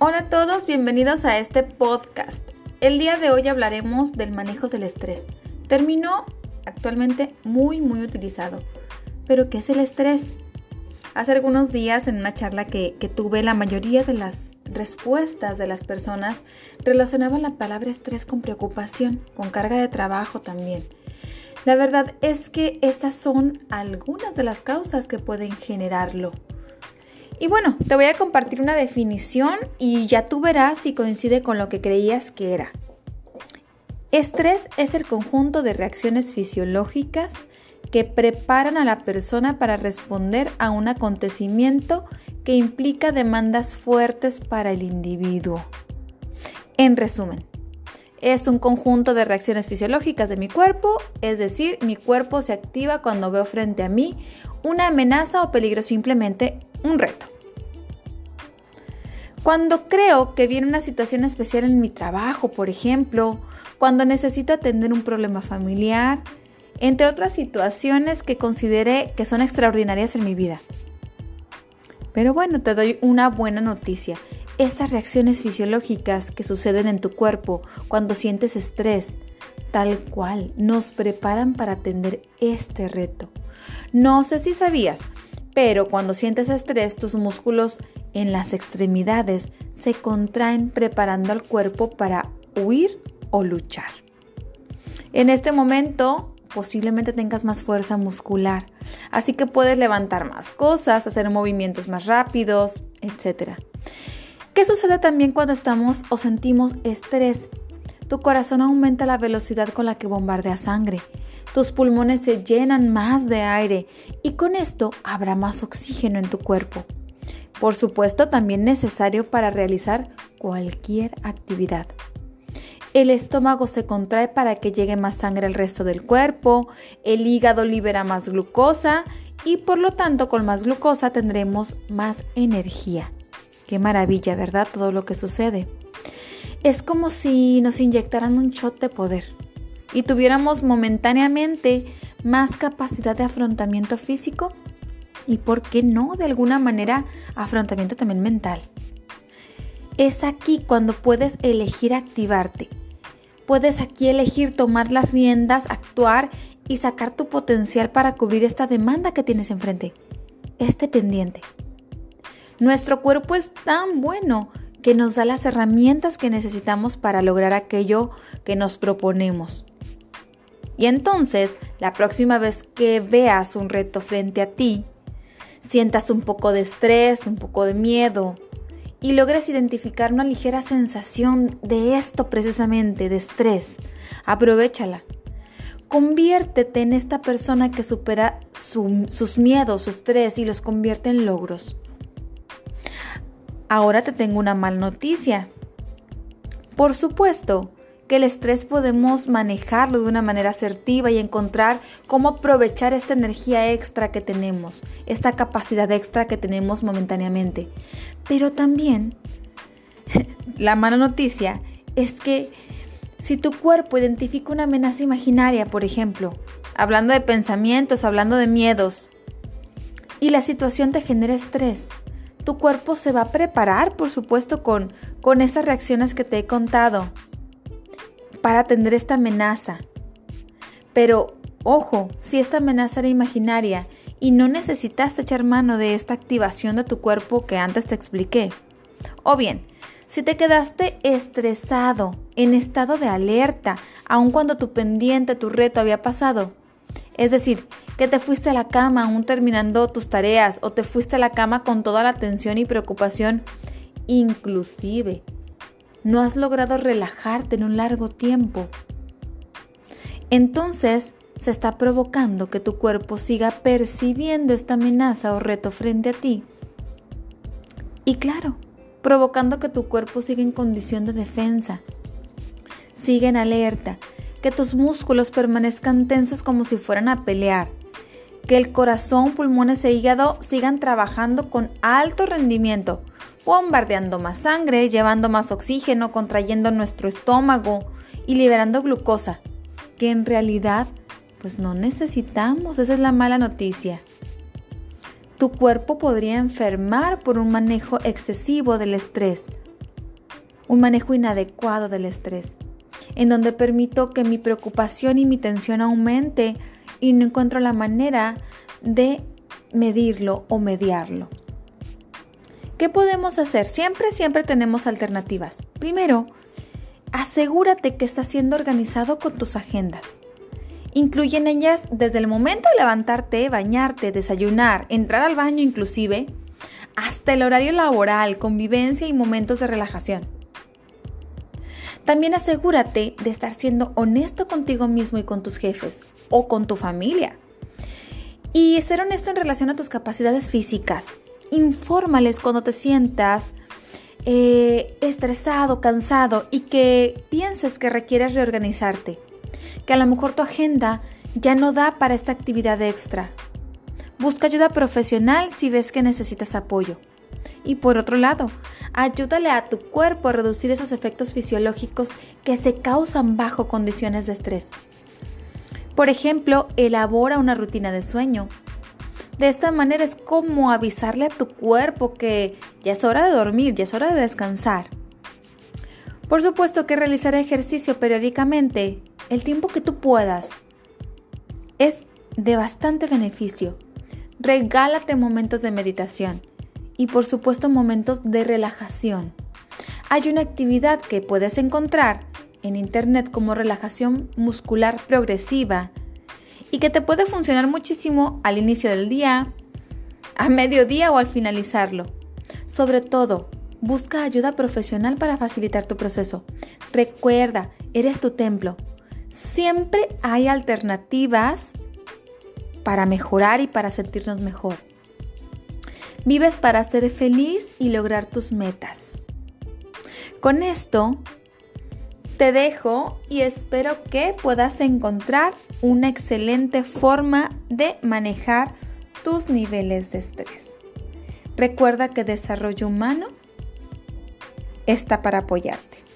Hola a todos, bienvenidos a este podcast. El día de hoy hablaremos del manejo del estrés. Término actualmente muy muy utilizado. Pero ¿qué es el estrés? Hace algunos días en una charla que, que tuve, la mayoría de las respuestas de las personas relacionaban la palabra estrés con preocupación, con carga de trabajo también. La verdad es que estas son algunas de las causas que pueden generarlo. Y bueno, te voy a compartir una definición y ya tú verás si coincide con lo que creías que era. Estrés es el conjunto de reacciones fisiológicas que preparan a la persona para responder a un acontecimiento que implica demandas fuertes para el individuo. En resumen, es un conjunto de reacciones fisiológicas de mi cuerpo, es decir, mi cuerpo se activa cuando veo frente a mí una amenaza o peligro, simplemente un reto. Cuando creo que viene una situación especial en mi trabajo, por ejemplo, cuando necesito atender un problema familiar, entre otras situaciones que consideré que son extraordinarias en mi vida. Pero bueno, te doy una buena noticia. Esas reacciones fisiológicas que suceden en tu cuerpo cuando sientes estrés, tal cual, nos preparan para atender este reto. No sé si sabías, pero cuando sientes estrés, tus músculos en las extremidades se contraen preparando al cuerpo para huir o luchar. En este momento posiblemente tengas más fuerza muscular, así que puedes levantar más cosas, hacer movimientos más rápidos, etc. ¿Qué sucede también cuando estamos o sentimos estrés? Tu corazón aumenta la velocidad con la que bombardea sangre. Tus pulmones se llenan más de aire y con esto habrá más oxígeno en tu cuerpo. Por supuesto, también necesario para realizar cualquier actividad. El estómago se contrae para que llegue más sangre al resto del cuerpo, el hígado libera más glucosa y por lo tanto con más glucosa tendremos más energía. Qué maravilla, ¿verdad? Todo lo que sucede. Es como si nos inyectaran un shot de poder y tuviéramos momentáneamente más capacidad de afrontamiento físico y, ¿por qué no? De alguna manera, afrontamiento también mental. Es aquí cuando puedes elegir activarte. Puedes aquí elegir tomar las riendas, actuar y sacar tu potencial para cubrir esta demanda que tienes enfrente, este pendiente. Nuestro cuerpo es tan bueno que nos da las herramientas que necesitamos para lograr aquello que nos proponemos. Y entonces, la próxima vez que veas un reto frente a ti, sientas un poco de estrés, un poco de miedo y logres identificar una ligera sensación de esto precisamente, de estrés, aprovechala. Conviértete en esta persona que supera sus miedos, su estrés y los convierte en logros. Ahora te tengo una mal noticia. Por supuesto que el estrés podemos manejarlo de una manera asertiva y encontrar cómo aprovechar esta energía extra que tenemos, esta capacidad extra que tenemos momentáneamente. Pero también la mala noticia es que si tu cuerpo identifica una amenaza imaginaria, por ejemplo, hablando de pensamientos, hablando de miedos, y la situación te genera estrés, tu cuerpo se va a preparar, por supuesto, con, con esas reacciones que te he contado para atender esta amenaza. Pero, ojo, si esta amenaza era imaginaria y no necesitas echar mano de esta activación de tu cuerpo que antes te expliqué. O bien, si te quedaste estresado, en estado de alerta, aun cuando tu pendiente, tu reto había pasado, es decir, que te fuiste a la cama aún terminando tus tareas o te fuiste a la cama con toda la tensión y preocupación. Inclusive, no has logrado relajarte en un largo tiempo. Entonces, se está provocando que tu cuerpo siga percibiendo esta amenaza o reto frente a ti. Y claro, provocando que tu cuerpo siga en condición de defensa, siga en alerta, que tus músculos permanezcan tensos como si fueran a pelear, que el corazón, pulmones e hígado sigan trabajando con alto rendimiento, bombardeando más sangre, llevando más oxígeno, contrayendo nuestro estómago y liberando glucosa, que en realidad pues no necesitamos, esa es la mala noticia. Tu cuerpo podría enfermar por un manejo excesivo del estrés. un manejo inadecuado del estrés, en donde permito que mi preocupación y mi tensión aumente y no encuentro la manera de medirlo o mediarlo. ¿Qué podemos hacer? Siempre, siempre tenemos alternativas. Primero, asegúrate que estás siendo organizado con tus agendas. Incluyen ellas desde el momento de levantarte, bañarte, desayunar, entrar al baño inclusive, hasta el horario laboral, convivencia y momentos de relajación. También asegúrate de estar siendo honesto contigo mismo y con tus jefes o con tu familia. Y ser honesto en relación a tus capacidades físicas. Infórmales cuando te sientas eh, estresado, cansado y que pienses que requieres reorganizarte. Que a lo mejor tu agenda ya no da para esta actividad extra. Busca ayuda profesional si ves que necesitas apoyo. Y por otro lado, ayúdale a tu cuerpo a reducir esos efectos fisiológicos que se causan bajo condiciones de estrés. Por ejemplo, elabora una rutina de sueño. De esta manera es como avisarle a tu cuerpo que ya es hora de dormir, ya es hora de descansar. Por supuesto que realizar ejercicio periódicamente, el tiempo que tú puedas, es de bastante beneficio. Regálate momentos de meditación y por supuesto momentos de relajación. Hay una actividad que puedes encontrar en internet como relajación muscular progresiva y que te puede funcionar muchísimo al inicio del día, a mediodía o al finalizarlo. Sobre todo, busca ayuda profesional para facilitar tu proceso. Recuerda, eres tu templo. Siempre hay alternativas para mejorar y para sentirnos mejor. Vives para ser feliz y lograr tus metas. Con esto te dejo y espero que puedas encontrar una excelente forma de manejar tus niveles de estrés. Recuerda que desarrollo humano está para apoyarte.